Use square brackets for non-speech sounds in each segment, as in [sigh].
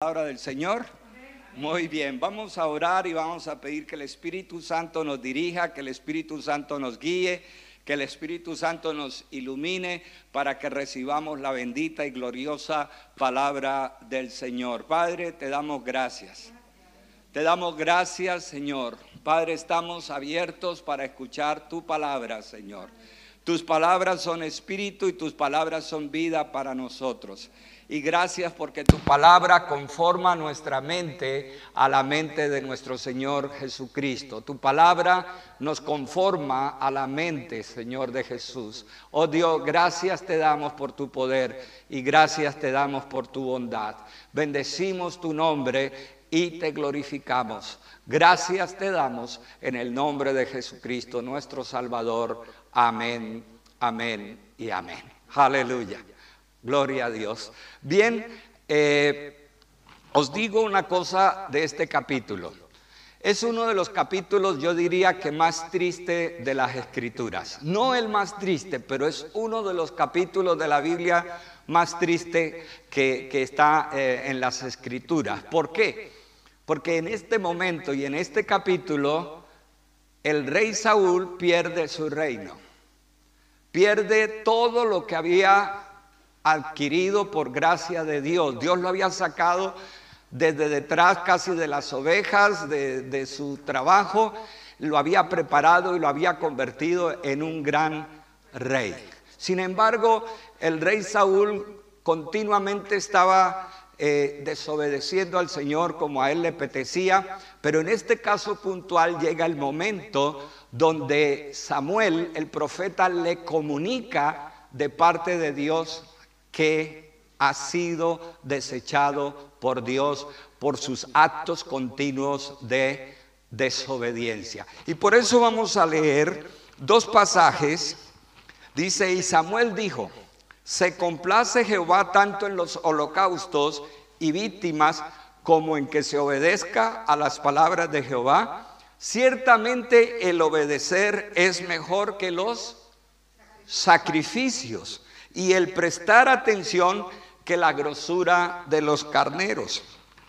palabra del Señor? Muy bien, vamos a orar y vamos a pedir que el Espíritu Santo nos dirija, que el Espíritu Santo nos guíe, que el Espíritu Santo nos ilumine para que recibamos la bendita y gloriosa palabra del Señor. Padre, te damos gracias. Te damos gracias, Señor. Padre, estamos abiertos para escuchar tu palabra, Señor. Tus palabras son espíritu y tus palabras son vida para nosotros. Y gracias porque tu palabra conforma nuestra mente a la mente de nuestro Señor Jesucristo. Tu palabra nos conforma a la mente, Señor de Jesús. Oh Dios, gracias te damos por tu poder y gracias te damos por tu bondad. Bendecimos tu nombre y te glorificamos. Gracias te damos en el nombre de Jesucristo, nuestro Salvador. Amén, amén y amén. Aleluya. Gloria a Dios. Bien, eh, os digo una cosa de este capítulo. Es uno de los capítulos, yo diría que más triste de las escrituras. No el más triste, pero es uno de los capítulos de la Biblia más triste que, está eh, en las escrituras. ¿Por qué? Porque en este momento y en este capítulo, el rey Saúl pierde su reino. Pierde todo lo que había adquirido por gracia de Dios. Dios lo había sacado desde detrás casi de las ovejas, de, su trabajo, lo había preparado y lo había convertido en un gran rey. Sin embargo, el rey Saúl continuamente estaba eh, desobedeciendo al Señor como a él le apetecía, pero en este caso puntual llega el momento donde Samuel, el profeta, le comunica de parte de Dios que ha sido desechado por Dios por sus actos continuos de desobediencia. Y por eso vamos a leer dos pasajes. Dice, y Samuel dijo, se complace Jehová tanto en los holocaustos y víctimas como en que se obedezca a las palabras de Jehová. Ciertamente el obedecer es mejor que los sacrificios y el prestar atención que la grosura de los carneros.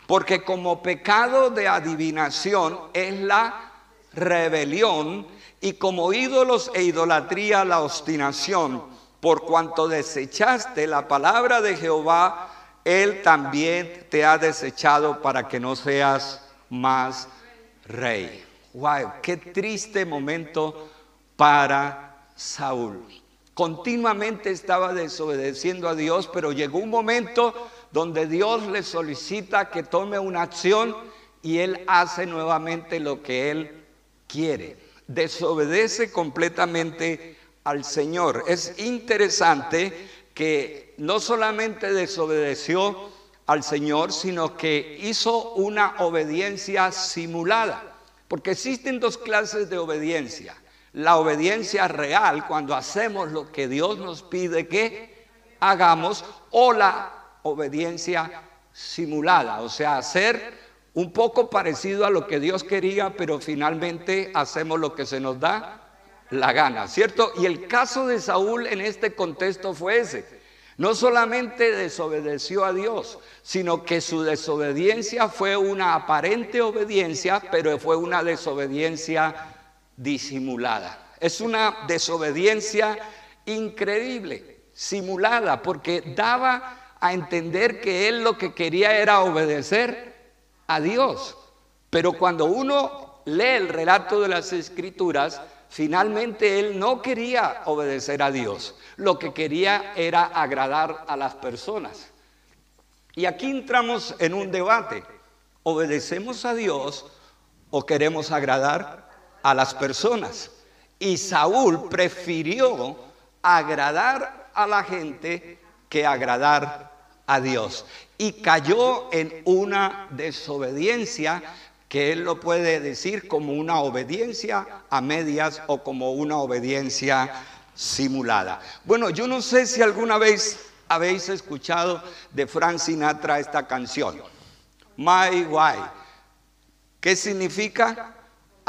Porque como pecado de adivinación es la rebelión y como ídolos e idolatría la obstinación. Por cuanto desechaste la palabra de Jehová, Él también te ha desechado para que no seas más rey. Wow, qué triste momento para Saúl continuamente estaba desobedeciendo a Dios, pero llegó un momento donde Dios le solicita que tome una acción y él hace nuevamente lo que él quiere. Desobedece completamente al Señor. Es interesante que no solamente desobedeció al Señor, sino que hizo una obediencia simulada. Porque existen dos clases de obediencia la obediencia real cuando hacemos lo que Dios nos pide que hagamos o la obediencia simulada, o sea, hacer un poco parecido a lo que Dios quería, pero finalmente hacemos lo que se nos da la gana, ¿cierto? Y el caso de Saúl en este contexto fue ese. No solamente desobedeció a Dios, sino que su desobediencia fue una aparente obediencia, pero fue una desobediencia disimulada. Es una desobediencia increíble, simulada, porque daba a entender que él lo que quería era obedecer a Dios. Pero cuando uno lee el relato de las escrituras, finalmente él no quería obedecer a Dios. Lo que quería era agradar a las personas. Y aquí entramos en un debate. ¿Obedecemos a Dios o queremos agradar a las personas. Y Saúl prefirió agradar a la gente que agradar a Dios. Y cayó en una desobediencia que él lo puede decir como una obediencia a medias o como una obediencia simulada. Bueno, yo no sé si alguna vez habéis escuchado de Frank Sinatra esta canción, My Way. ¿Qué significa?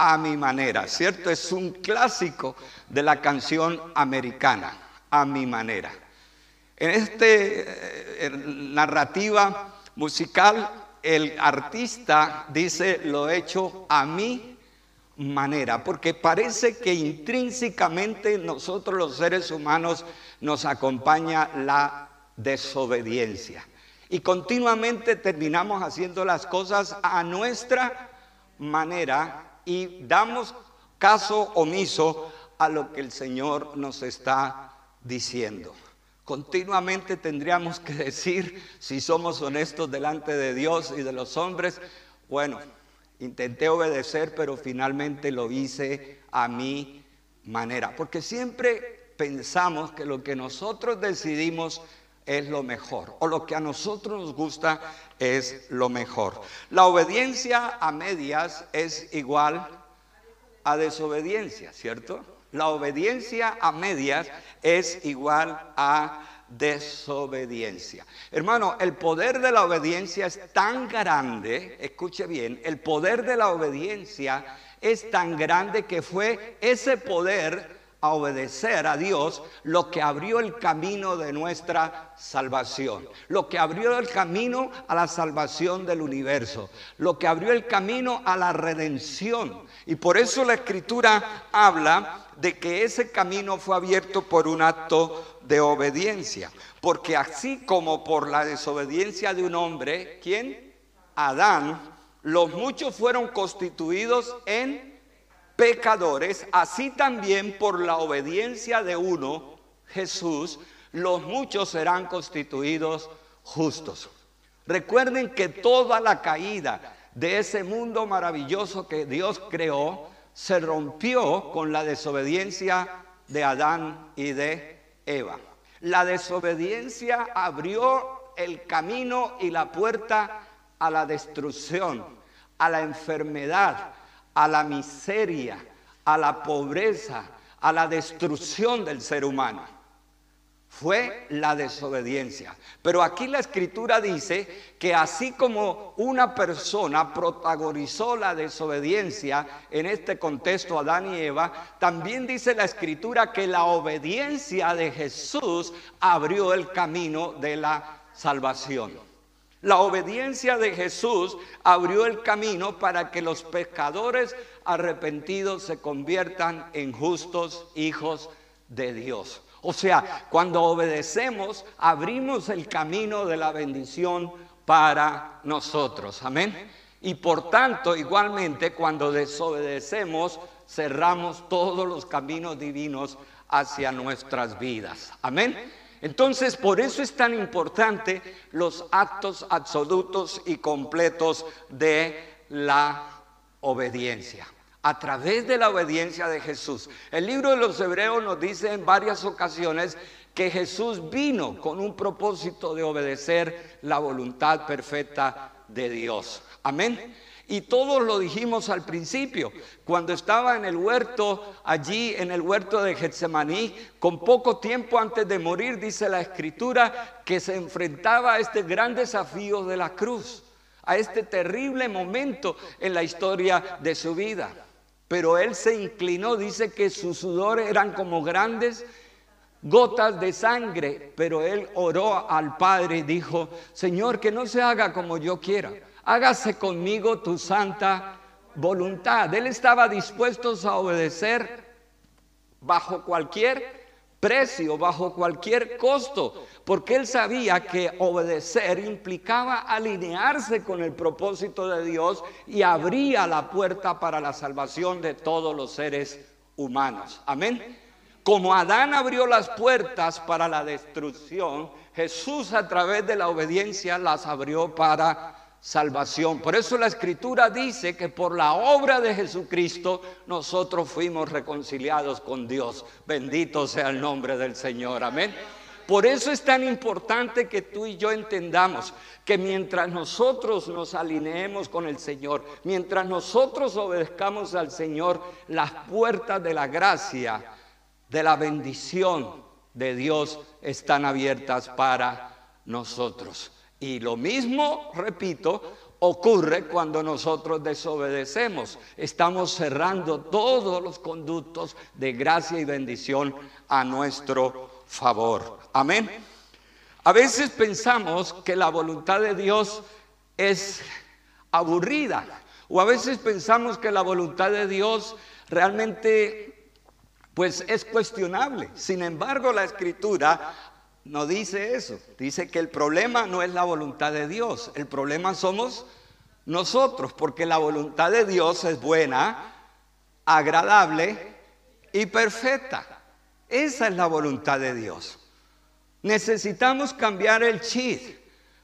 A mi manera, ¿cierto? Es un clásico de la canción americana, a mi manera. En esta eh, narrativa musical el artista dice, lo he hecho a mi manera, porque parece que intrínsecamente nosotros los seres humanos nos acompaña la desobediencia. Y continuamente terminamos haciendo las cosas a nuestra manera y damos caso omiso a lo que el Señor nos está diciendo. Continuamente tendríamos que decir, si somos honestos delante de Dios y de los hombres, bueno, intenté obedecer, pero finalmente lo hice a mi manera. Porque siempre pensamos que lo que nosotros decidimos es lo mejor, o lo que a nosotros nos gusta es lo mejor. La obediencia a medias es igual a desobediencia, ¿cierto? La obediencia a medias es igual a desobediencia. Hermano, el poder de la obediencia es tan grande, escuche bien, el poder de la obediencia es tan grande que fue ese poder a obedecer a Dios lo que abrió el camino de nuestra salvación, lo que abrió el camino a la salvación del universo, lo que abrió el camino a la redención. Y por eso la escritura habla de que ese camino fue abierto por un acto de obediencia, porque así como por la desobediencia de un hombre, ¿quién? Adán, los muchos fueron constituidos en pecadores, así también por la obediencia de uno, Jesús, los muchos serán constituidos justos. Recuerden que toda la caída de ese mundo maravilloso que Dios creó se rompió con la desobediencia de Adán y de Eva. La desobediencia abrió el camino y la puerta a la destrucción, a la enfermedad, a la miseria, a la pobreza, a la destrucción del ser humano. Fue la desobediencia. Pero aquí la escritura dice que así como una persona protagonizó la desobediencia en este contexto Adán y Eva, también dice la escritura que la obediencia de Jesús abrió el camino de la salvación. La obediencia de Jesús abrió el camino para que los pecadores arrepentidos se conviertan en justos hijos de Dios. O sea, cuando obedecemos, abrimos el camino de la bendición para nosotros. Amén. Y por tanto, igualmente, cuando desobedecemos, cerramos todos los caminos divinos hacia nuestras vidas. Amén. Entonces, por eso es tan importante los actos absolutos y completos de la obediencia. A través de la obediencia de Jesús. El libro de los Hebreos nos dice en varias ocasiones que Jesús vino con un propósito de obedecer la voluntad perfecta de Dios. Amén. Y todos lo dijimos al principio, cuando estaba en el huerto, allí en el huerto de Getsemaní, con poco tiempo antes de morir, dice la escritura, que se enfrentaba a este gran desafío de la cruz, a este terrible momento en la historia de su vida. Pero él se inclinó, dice que sus sudores eran como grandes gotas de sangre, pero él oró al Padre y dijo, Señor, que no se haga como yo quiera hágase conmigo tu santa voluntad. Él estaba dispuesto a obedecer bajo cualquier precio, bajo cualquier costo, porque él sabía que obedecer implicaba alinearse con el propósito de Dios y abría la puerta para la salvación de todos los seres humanos. Amén. Como Adán abrió las puertas para la destrucción, Jesús a través de la obediencia las abrió para salvación. Por eso la escritura dice que por la obra de Jesucristo nosotros fuimos reconciliados con Dios. Bendito sea el nombre del Señor. Amén. Por eso es tan importante que tú y yo entendamos que mientras nosotros nos alineemos con el Señor, mientras nosotros obedezcamos al Señor, las puertas de la gracia, de la bendición de Dios están abiertas para nosotros. Y lo mismo, repito, ocurre cuando nosotros desobedecemos. Estamos cerrando todos los conductos de gracia y bendición a nuestro favor. Amén. A veces pensamos que la voluntad de Dios es aburrida. O a veces pensamos que la voluntad de Dios realmente pues es cuestionable. Sin embargo, la escritura no dice eso. Dice que el problema no es la voluntad de Dios, el problema somos nosotros, porque la voluntad de Dios es buena, agradable y perfecta. Esa es la voluntad de Dios. Necesitamos cambiar el chip.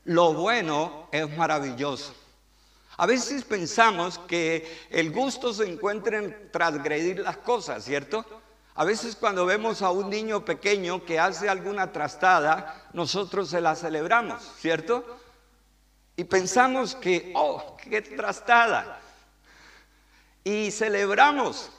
Lo bueno es maravilloso. A veces pensamos que el gusto se encuentra en transgredir las cosas, ¿cierto? A veces cuando vemos a un niño pequeño que hace alguna trastada, nosotros se la celebramos, ¿cierto? Y pensamos que, oh, qué trastada. Y celebramos.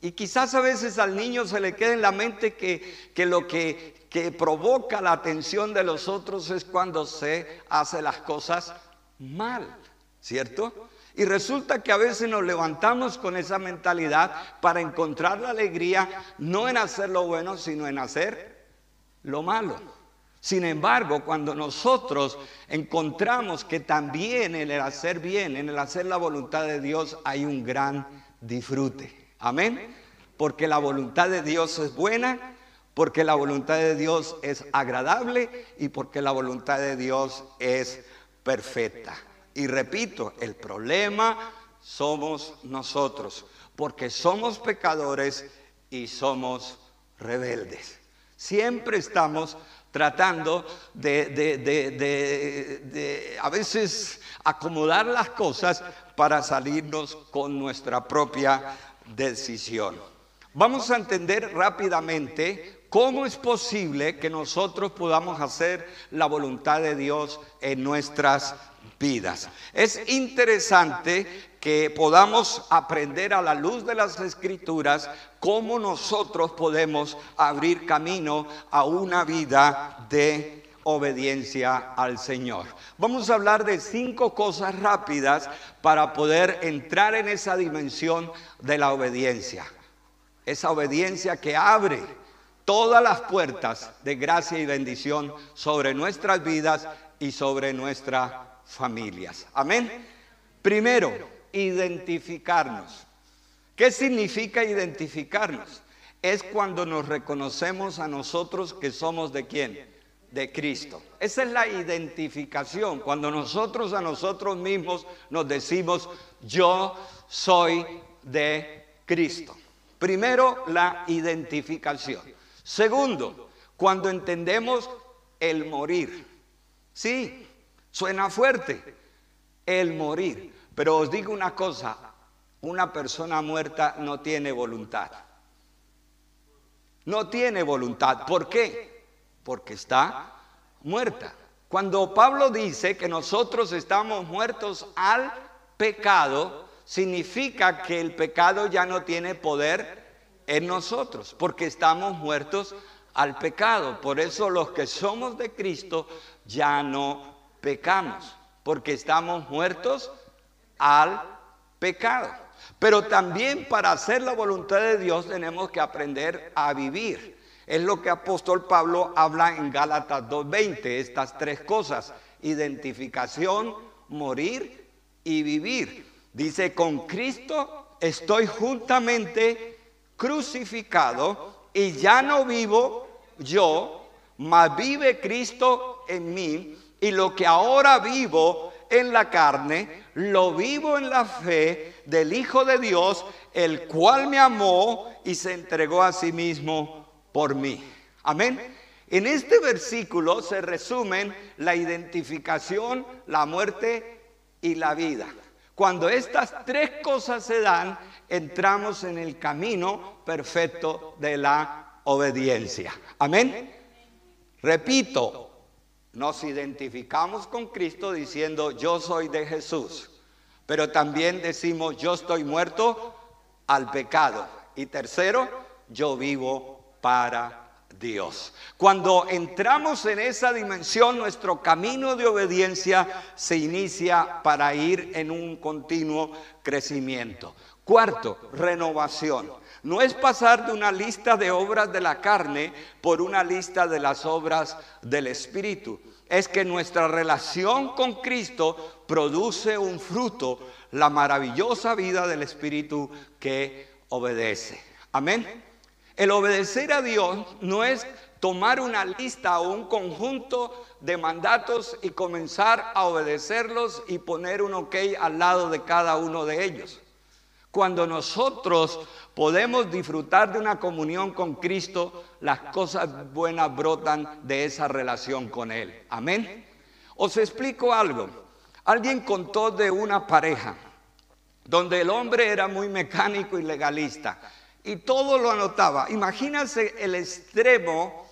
Y quizás a veces al niño se le queda en la mente que, que lo que, que provoca la atención de los otros es cuando se hace las cosas mal. ¿cierto? Y resulta que a veces nos levantamos con esa mentalidad para encontrar la alegría no en hacer lo bueno, sino en hacer lo malo. Sin embargo, cuando nosotros encontramos que también en el hacer bien, en el hacer la voluntad de Dios, hay un gran disfrute. Amén. Porque la voluntad de Dios es buena, porque la voluntad de Dios es agradable y porque la voluntad de Dios es perfecta. Y repito, el problema somos nosotros, porque somos pecadores y somos rebeldes. Siempre estamos tratando de, de, a veces acomodar las cosas para salirnos con nuestra propia decisión. Vamos a entender rápidamente cómo es posible que nosotros podamos hacer la voluntad de Dios en nuestras vidas. Es interesante que podamos aprender a la luz de las escrituras cómo nosotros podemos abrir camino a una vida de obediencia al Señor. Vamos a hablar de cinco cosas rápidas para poder entrar en esa dimensión de la obediencia. Esa obediencia que abre todas las puertas de gracia y bendición sobre nuestras vidas y sobre nuestra familias. Amén. Primero, identificarnos. ¿Qué significa identificarnos? Es cuando nos reconocemos a nosotros que somos de quién? De Cristo. Esa es la identificación. Cuando nosotros a nosotros mismos nos decimos, yo soy de Cristo. Primero, la identificación. Segundo, cuando entendemos el morir. Sí, Suena fuerte el morir. Pero os digo una cosa, una persona muerta no tiene voluntad. No tiene voluntad. ¿Por qué? Porque está muerta. Cuando Pablo dice que nosotros estamos muertos al pecado, significa que el pecado ya no tiene poder en nosotros, porque estamos muertos al pecado. Por eso los que somos de Cristo ya no pecamos, porque estamos muertos al pecado. Pero también para hacer la voluntad de Dios tenemos que aprender a vivir. Es lo que apóstol Pablo habla en Gálatas 2.20, estas tres cosas, identificación, morir y vivir. Dice, con Cristo estoy juntamente crucificado y ya no vivo yo, mas vive Cristo en mí y lo que ahora vivo en la carne, lo vivo en la fe del Hijo de Dios, el cual me amó y se entregó a sí mismo por mí. Amén. En este versículo se resumen la identificación, la muerte y la vida. Cuando estas tres cosas se dan, entramos en el camino perfecto de la obediencia. Amén. Repito, nos identificamos con Cristo diciendo yo soy de Jesús, pero también decimos yo estoy muerto al pecado. Y tercero, yo vivo para Dios. Cuando entramos en esa dimensión, nuestro camino de obediencia se inicia para ir en un continuo crecimiento. Cuarto, renovación. No es pasar de una lista de obras de la carne por una lista de las obras del Espíritu. es que nuestra relación con Cristo produce un fruto, la maravillosa vida del Espíritu que obedece. Amén. El obedecer a Dios no es tomar una lista o un conjunto de mandatos y comenzar a obedecerlos y poner un ok al lado de cada uno de ellos. Cuando nosotros podemos disfrutar de una comunión con Cristo, las cosas buenas brotan de esa relación con Él. Amén. Os explico algo. Alguien contó de una pareja donde el hombre era muy mecánico y legalista y todo lo anotaba. Imagínense el extremo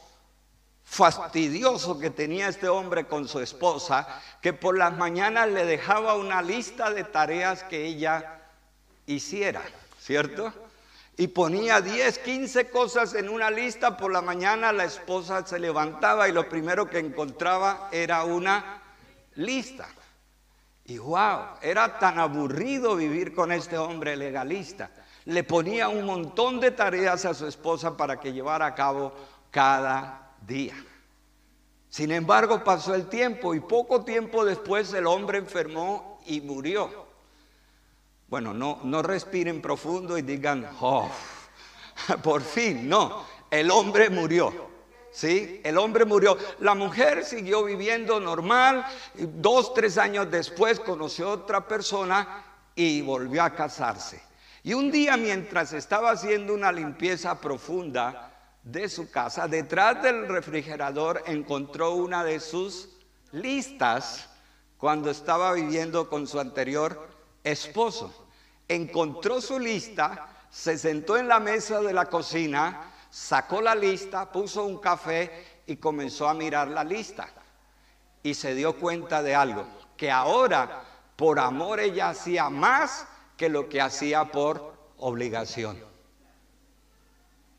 fastidioso que tenía este hombre con su esposa, que por las mañanas le dejaba una lista de tareas que ella hiciera, ¿cierto? Y ponía 10, 15 cosas en una lista, por la mañana la esposa se levantaba y lo primero que encontraba era una lista. Y wow, era tan aburrido vivir con este hombre legalista. Le ponía un montón de tareas a su esposa para que llevara a cabo cada día. Sin embargo, pasó el tiempo y poco tiempo después el hombre enfermó y murió. Bueno, no, no respiren profundo y digan, oh, por fin, no, el hombre murió. ¿Sí? El hombre murió. La mujer siguió viviendo normal. Dos, tres años después conoció otra persona y volvió a casarse. Y un día mientras estaba haciendo una limpieza profunda, de su casa, detrás del refrigerador encontró una de sus listas cuando estaba viviendo con su anterior esposo. Encontró su lista, se sentó en la mesa de la cocina, sacó la lista, puso un café y comenzó a mirar la lista. Y se dio cuenta de algo, que ahora por amor ella hacía más que lo que hacía por obligación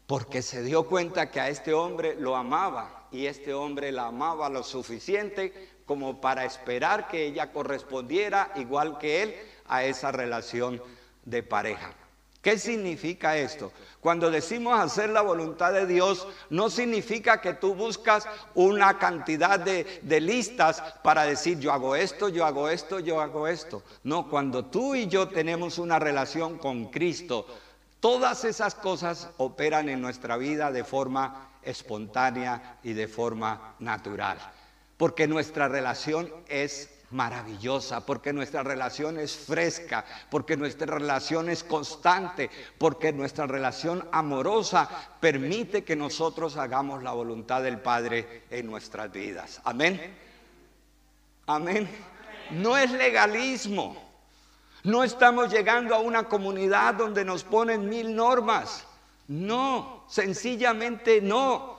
porque se dio cuenta que a este hombre lo amaba y este hombre la amaba lo suficiente como para esperar que ella correspondiera igual que él a esa relación de pareja. ¿Qué significa esto? Cuando decimos hacer la voluntad de Dios, no significa que tú buscas una cantidad de, de, listas para decir yo hago esto, yo hago esto, yo hago esto. No, cuando tú y yo tenemos una relación con Cristo, Todas esas cosas operan en nuestra vida de forma espontánea y de forma natural. Porque nuestra relación es maravillosa, porque nuestra relación es fresca, porque nuestra relación es constante, porque nuestra relación amorosa permite que nosotros hagamos la voluntad del Padre en nuestras vidas. Amén. Amén. No es legalismo. No estamos llegando a una comunidad donde nos ponen mil normas. No, sencillamente no.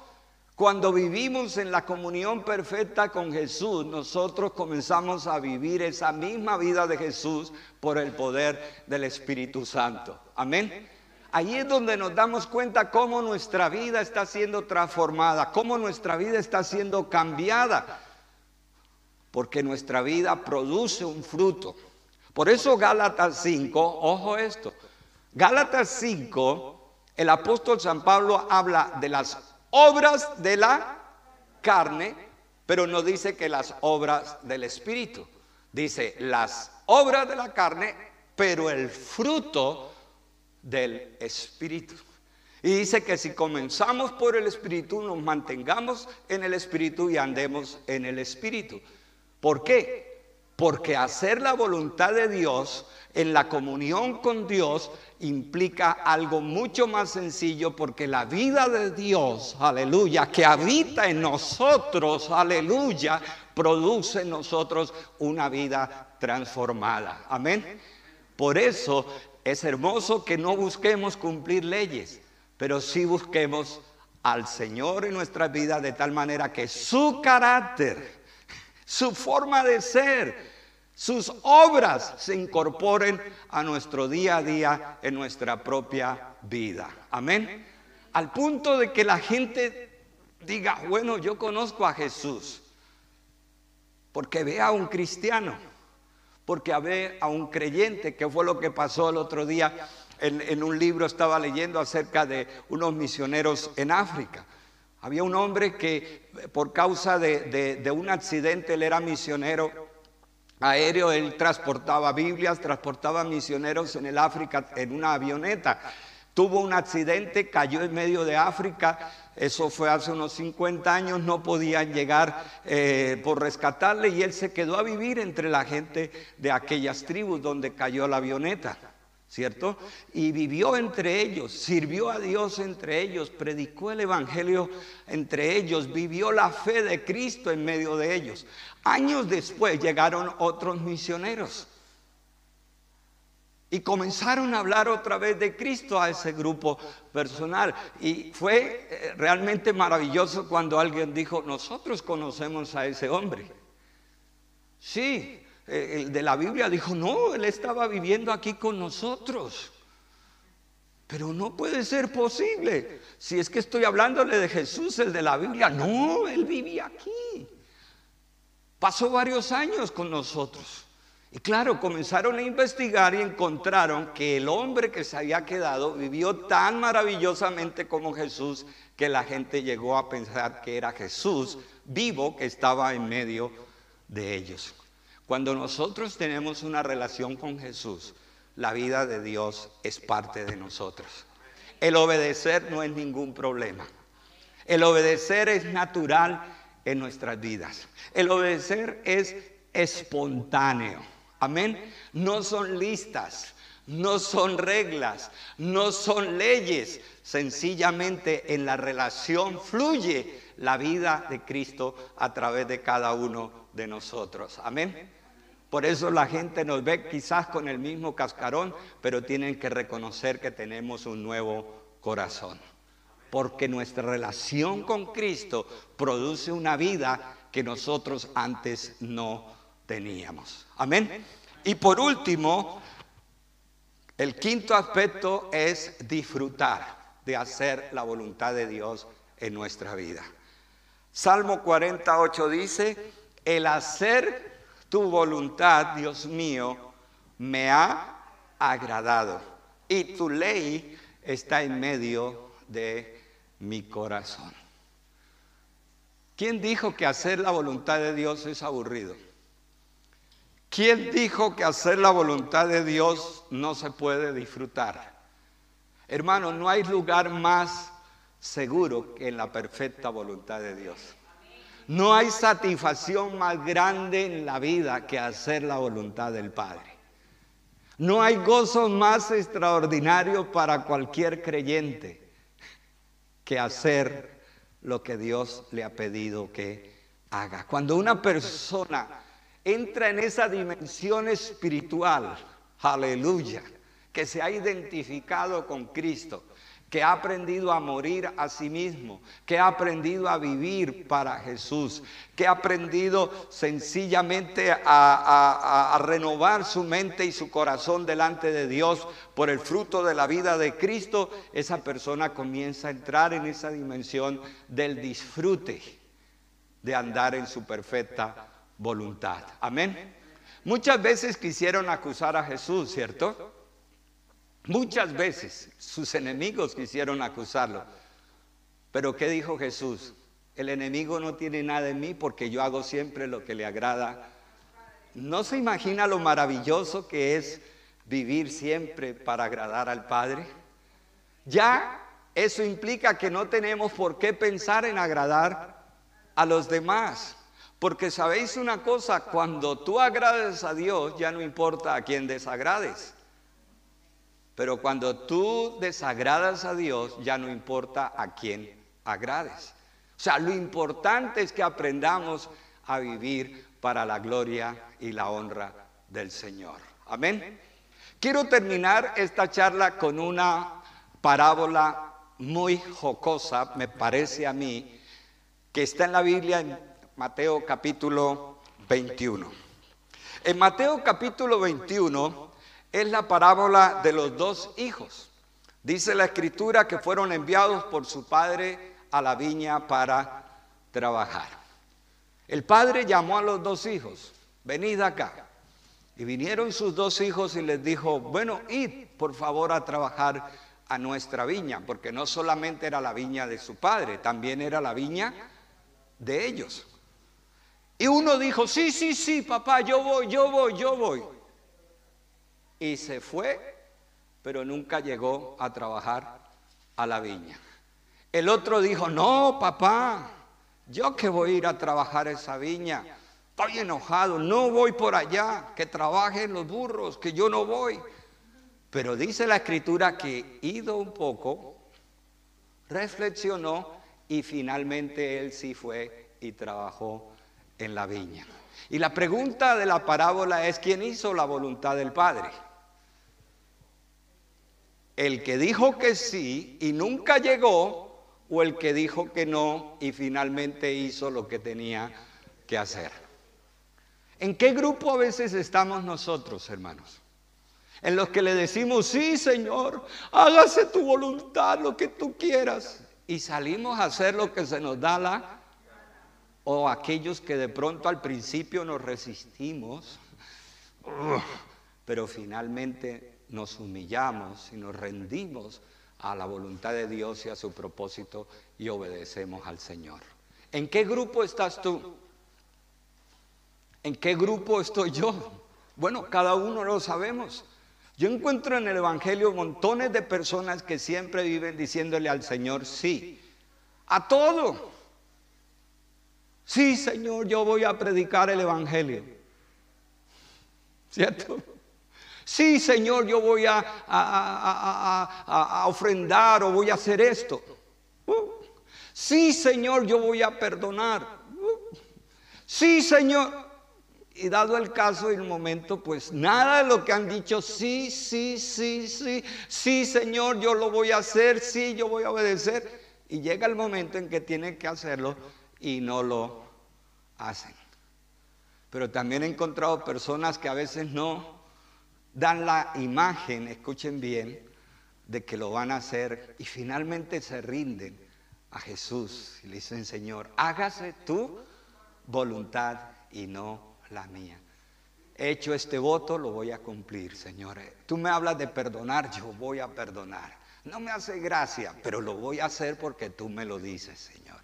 Cuando vivimos en la comunión perfecta con Jesús, nosotros comenzamos a vivir esa misma vida de Jesús por el poder del Espíritu Santo. Amén. Ahí es donde nos damos cuenta cómo nuestra vida está siendo transformada, cómo nuestra vida está siendo cambiada, porque nuestra vida produce un fruto. Por eso Gálatas 5, ojo esto, Gálatas 5, el apóstol San Pablo habla de las obras de la carne, pero no dice que las obras del Espíritu. Dice las obras de la carne, pero el fruto del Espíritu. Y dice que si comenzamos por el Espíritu, nos mantengamos en el Espíritu y andemos en el Espíritu. ¿Por qué? Porque hacer la voluntad de Dios en la comunión con Dios implica algo mucho más sencillo porque la vida de Dios, aleluya, que habita en nosotros, aleluya, produce en nosotros una vida transformada. Amén. Por eso es hermoso que no busquemos cumplir leyes, pero sí busquemos al Señor en nuestra vida de tal manera que su carácter, su forma de ser, sus obras se incorporen a nuestro día a día en nuestra propia vida. Amén. Al punto de que la gente diga, bueno, yo conozco a Jesús, porque ve a un cristiano, porque ve a un creyente, que fue lo que pasó el otro día en, en un libro, estaba leyendo acerca de unos misioneros en África Había un hombre que por causa de, un accidente, él era misionero aéreo, él transportaba Biblias, transportaba misioneros en el África en una avioneta. Tuvo un accidente, cayó en medio de África, eso fue hace unos 50 años, no podían llegar eh, por rescatarle y él se quedó a vivir entre la gente de aquellas tribus donde cayó la avioneta. ¿Cierto? Y vivió entre ellos, sirvió a Dios entre ellos, predicó el Evangelio entre ellos, vivió la fe de Cristo en medio de ellos. Años después llegaron otros misioneros y comenzaron a hablar otra vez de Cristo a ese grupo personal. Y fue eh, realmente maravilloso cuando alguien dijo, nosotros conocemos a ese hombre. Sí, el de la Biblia dijo, no, él estaba viviendo aquí con nosotros. Pero no puede ser posible. Si es que estoy hablándole de Jesús, el de la Biblia. No, él vivía aquí. Pasó varios años con nosotros. Y claro, comenzaron a investigar y encontraron que el hombre que se había quedado vivió tan maravillosamente como Jesús que la gente llegó a pensar que era Jesús vivo que estaba en medio de ellos. Cuando nosotros tenemos una relación con Jesús, la vida de Dios es parte de nosotros. El obedecer no es ningún problema. El obedecer es natural en nuestras vidas. El obedecer es espontáneo. Amén. No son listas, no son reglas, no son leyes. Sencillamente en la relación fluye la vida de Cristo a través de cada uno de nosotros. Amén. Por eso la gente nos ve quizás con el mismo cascarón, pero tienen que reconocer que tenemos un nuevo corazón. Porque nuestra relación con Cristo produce una vida que nosotros antes no teníamos. Amén. Y por último, el quinto aspecto es disfrutar de hacer la voluntad de Dios en nuestra vida. Salmo 48 dice, el hacer tu voluntad, Dios mío, me ha agradado y tu ley está en medio de mi corazón. ¿Quién dijo que hacer la voluntad de Dios es aburrido? ¿Quién dijo que hacer la voluntad de Dios no se puede disfrutar? Hermano, no hay lugar más seguro que en la perfecta voluntad de Dios. No hay satisfacción más grande en la vida que hacer la voluntad del Padre. No hay gozo más extraordinario para cualquier creyente que hacer lo que Dios le ha pedido que haga. Cuando una persona entra en esa dimensión espiritual, aleluya, que se ha identificado con Cristo, que ha aprendido a morir a sí mismo, que ha aprendido a vivir para Jesús, que ha aprendido sencillamente a, renovar su mente y su corazón delante de Dios por el fruto de la vida de Cristo, esa persona comienza a entrar en esa dimensión del disfrute de andar en su perfecta voluntad. Amén. Muchas veces quisieron acusar a Jesús, ¿cierto? Muchas veces sus enemigos quisieron acusarlo. Pero ¿qué dijo Jesús? El enemigo no tiene nada en mí porque yo hago siempre lo que le agrada. ¿No se imagina lo maravilloso que es vivir siempre para agradar al Padre? Ya eso implica que no tenemos por qué pensar en agradar a los demás. Porque sabéis una cosa, cuando tú agrades a Dios, ya no importa a quién desagrades. Pero cuando tú desagradas a Dios, ya no importa a quién agrades. O sea, lo importante es que aprendamos a vivir para la gloria y la honra del Señor. Amén. Quiero terminar esta charla con una parábola muy jocosa, me parece a mí, que está en la Biblia en Mateo capítulo 21. En Mateo capítulo 21 es la parábola de los dos hijos. Dice la escritura que fueron enviados por su padre a la viña para trabajar. El padre llamó a los dos hijos, venid acá. Y vinieron sus dos hijos y les dijo, bueno, id por favor a trabajar a nuestra viña, porque no solamente era la viña de su padre, también era la viña de ellos. Y uno dijo, sí, sí, sí, papá, yo voy, yo voy, yo voy. Y se fue, pero nunca llegó a trabajar a la viña. El otro dijo, no, papá, yo que voy a ir a trabajar a esa viña. Estoy enojado, no voy por allá, que trabajen los burros, que yo no voy. Pero dice la escritura que ido un poco, reflexionó y finalmente él sí fue y trabajó en la viña. Y la pregunta de la parábola es, ¿quién hizo la voluntad del Padre? ¿El que dijo que sí y nunca llegó o el que dijo que no y finalmente hizo lo que tenía que hacer? ¿En qué grupo a veces estamos nosotros, hermanos? En los que le decimos, sí, Señor, hágase tu voluntad, lo que tú quieras. Y salimos a hacer lo que se nos da la... O aquellos que de pronto al principio nos resistimos, [laughs] pero finalmente nos humillamos y nos rendimos a la voluntad de Dios y a su propósito y obedecemos al Señor. ¿En qué grupo estás tú? ¿En qué grupo estoy yo? Bueno, cada uno lo sabemos. Yo encuentro en el Evangelio montones de personas que siempre viven diciéndole al Señor sí, a todo. Sí, Señor, yo voy a predicar el Evangelio. ¿Cierto? Sí, Señor, yo voy a, a, ofrendar o voy a hacer esto. Uh. Sí, Señor, yo voy a perdonar. Uh. Sí, Señor y dado el caso y el momento, pues nada de lo que han dicho, sí, sí, sí, sí, sí, Señor, yo lo voy a hacer, sí, yo voy a obedecer. Y llega el momento en que tienen que hacerlo y no lo hacen. Pero también he encontrado personas que a veces no dan la imagen, escuchen bien, de que lo van a hacer y finalmente se rinden a Jesús y le dicen, Señor, hágase tu voluntad y no la mía. He hecho este voto, lo voy a cumplir, Señor. Tú me hablas de perdonar, yo voy a perdonar. No me hace gracia, pero lo voy a hacer porque tú me lo dices, Señor.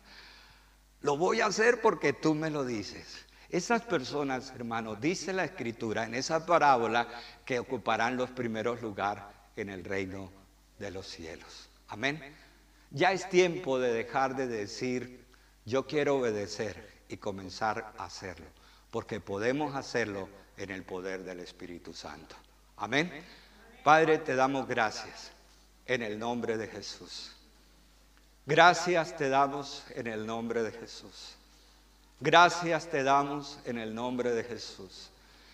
Lo voy a hacer porque tú me lo dices. Esas personas, hermanos, dice la escritura en esa parábola que ocuparán los primeros lugares en el reino de los cielos. Amén. Ya es tiempo de dejar de decir, yo quiero obedecer y comenzar a hacerlo porque podemos hacerlo en el poder del Espíritu Santo. Amén. Padre, te damos gracias en el nombre de Jesús. Gracias te damos en el nombre de Jesús. Gracias te damos en el nombre de Jesús.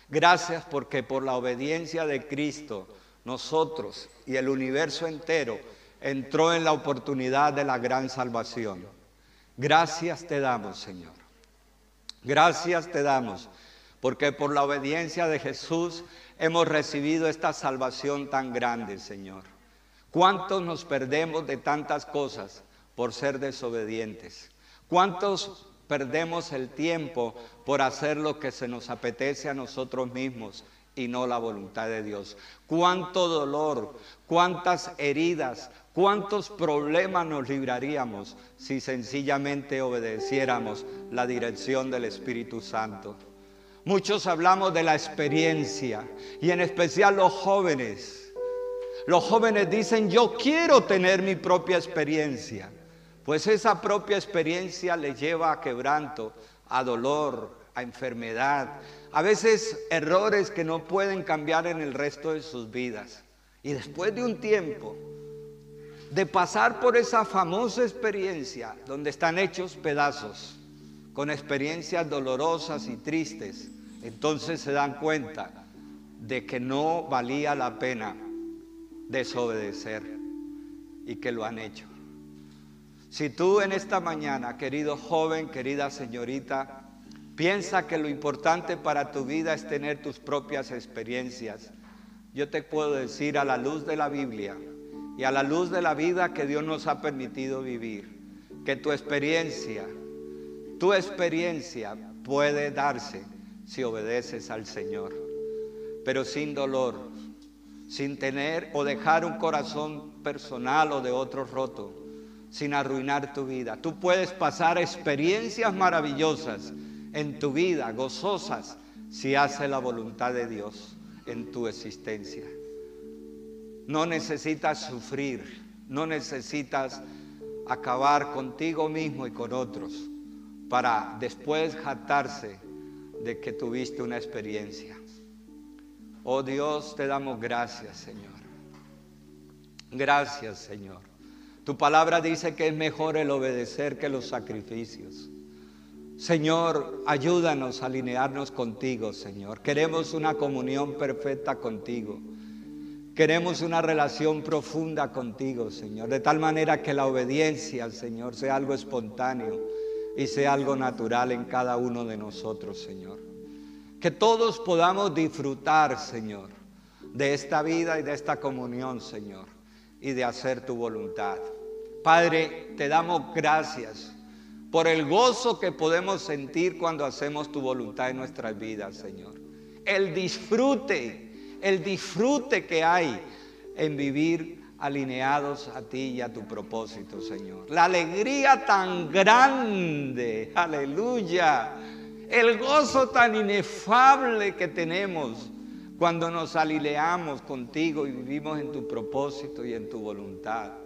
Gracias porque por la obediencia de Cristo nosotros y el universo entero entró en la oportunidad de la gran salvación. Gracias te damos, Señor. Gracias te damos, porque por la obediencia de Jesús hemos recibido esta salvación tan grande, Señor. ¿Cuántos nos perdemos de tantas cosas por ser desobedientes? ¿Cuántos perdemos el tiempo por hacer lo que se nos apetece a nosotros mismos y no la voluntad de Dios? ¿Cuánto dolor, cuántas heridas, ¿Cuántos problemas nos libraríamos si sencillamente obedeciéramos la dirección del Espíritu Santo? Muchos hablamos de la experiencia y en especial los jóvenes. Los jóvenes dicen, yo quiero tener mi propia experiencia. Pues esa propia experiencia les lleva a quebranto, a dolor, a enfermedad, a veces errores que no pueden cambiar en el resto de sus vidas. Y después de un tiempo, de pasar por esa famosa experiencia donde están hechos pedazos, con experiencias dolorosas y tristes, entonces se dan cuenta de que no valía la pena desobedecer y que lo han hecho. Si tú en esta mañana, querido joven, querida señorita, piensa que lo importante para tu vida es tener tus propias experiencias, yo te puedo decir a la luz de la Biblia, y a la luz de la vida que Dios nos ha permitido vivir, que tu experiencia, tu experiencia puede darse si obedeces al Señor, pero sin dolor, sin tener o dejar un corazón personal o de otro roto, sin arruinar tu vida. Tú puedes pasar experiencias maravillosas en tu vida, gozosas, si haces la voluntad de Dios en tu existencia. No necesitas sufrir, no necesitas acabar contigo mismo y con otros para después jactarse de que tuviste una experiencia. Oh Dios, te damos gracias, Señor. Gracias, Señor. Tu palabra dice que es mejor el obedecer que los sacrificios. Señor, ayúdanos a alinearnos contigo, Señor. Queremos una comunión perfecta contigo. Queremos una relación profunda contigo, Señor. De tal manera que la obediencia, Señor, sea algo espontáneo y sea algo natural en cada uno de nosotros, Señor. Que todos podamos disfrutar, Señor, de esta vida y de esta comunión, Señor, y de hacer tu voluntad. Padre, te damos gracias por el gozo que podemos sentir cuando hacemos tu voluntad en nuestras vidas, Señor. El disfrute, el disfrute que hay en vivir alineados a ti y a tu propósito, Señor. La alegría tan grande, aleluya. El gozo tan inefable que tenemos cuando nos alineamos contigo y vivimos en tu propósito y en tu voluntad.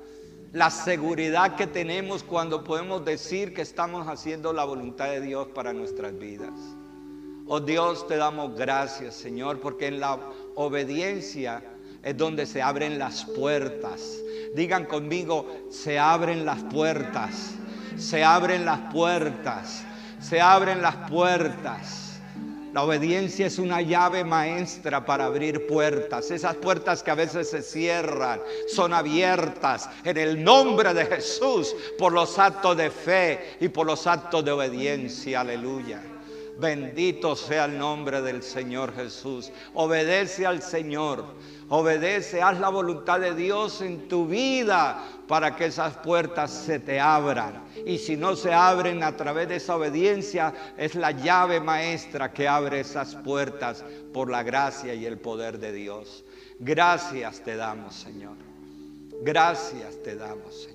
La seguridad que tenemos cuando podemos decir que estamos haciendo la voluntad de Dios para nuestras vidas. Oh Dios, te damos gracias, Señor, porque en la obediencia es donde se abren las puertas. Digan conmigo, se abren las puertas, se abren las puertas, se abren las puertas. La obediencia es una llave maestra para abrir puertas. Esas puertas que a veces se cierran son abiertas en el nombre de Jesús por los actos de fe y por los actos de obediencia. Aleluya. Bendito sea el nombre del Señor Jesús. Obedece al Señor. Obedece, haz la voluntad de Dios en tu vida para que esas puertas se te abran. Y si no se abren a través de esa obediencia, es la llave maestra que abre esas puertas por la gracia y el poder de Dios. Gracias te damos, Señor. Gracias te damos, Señor.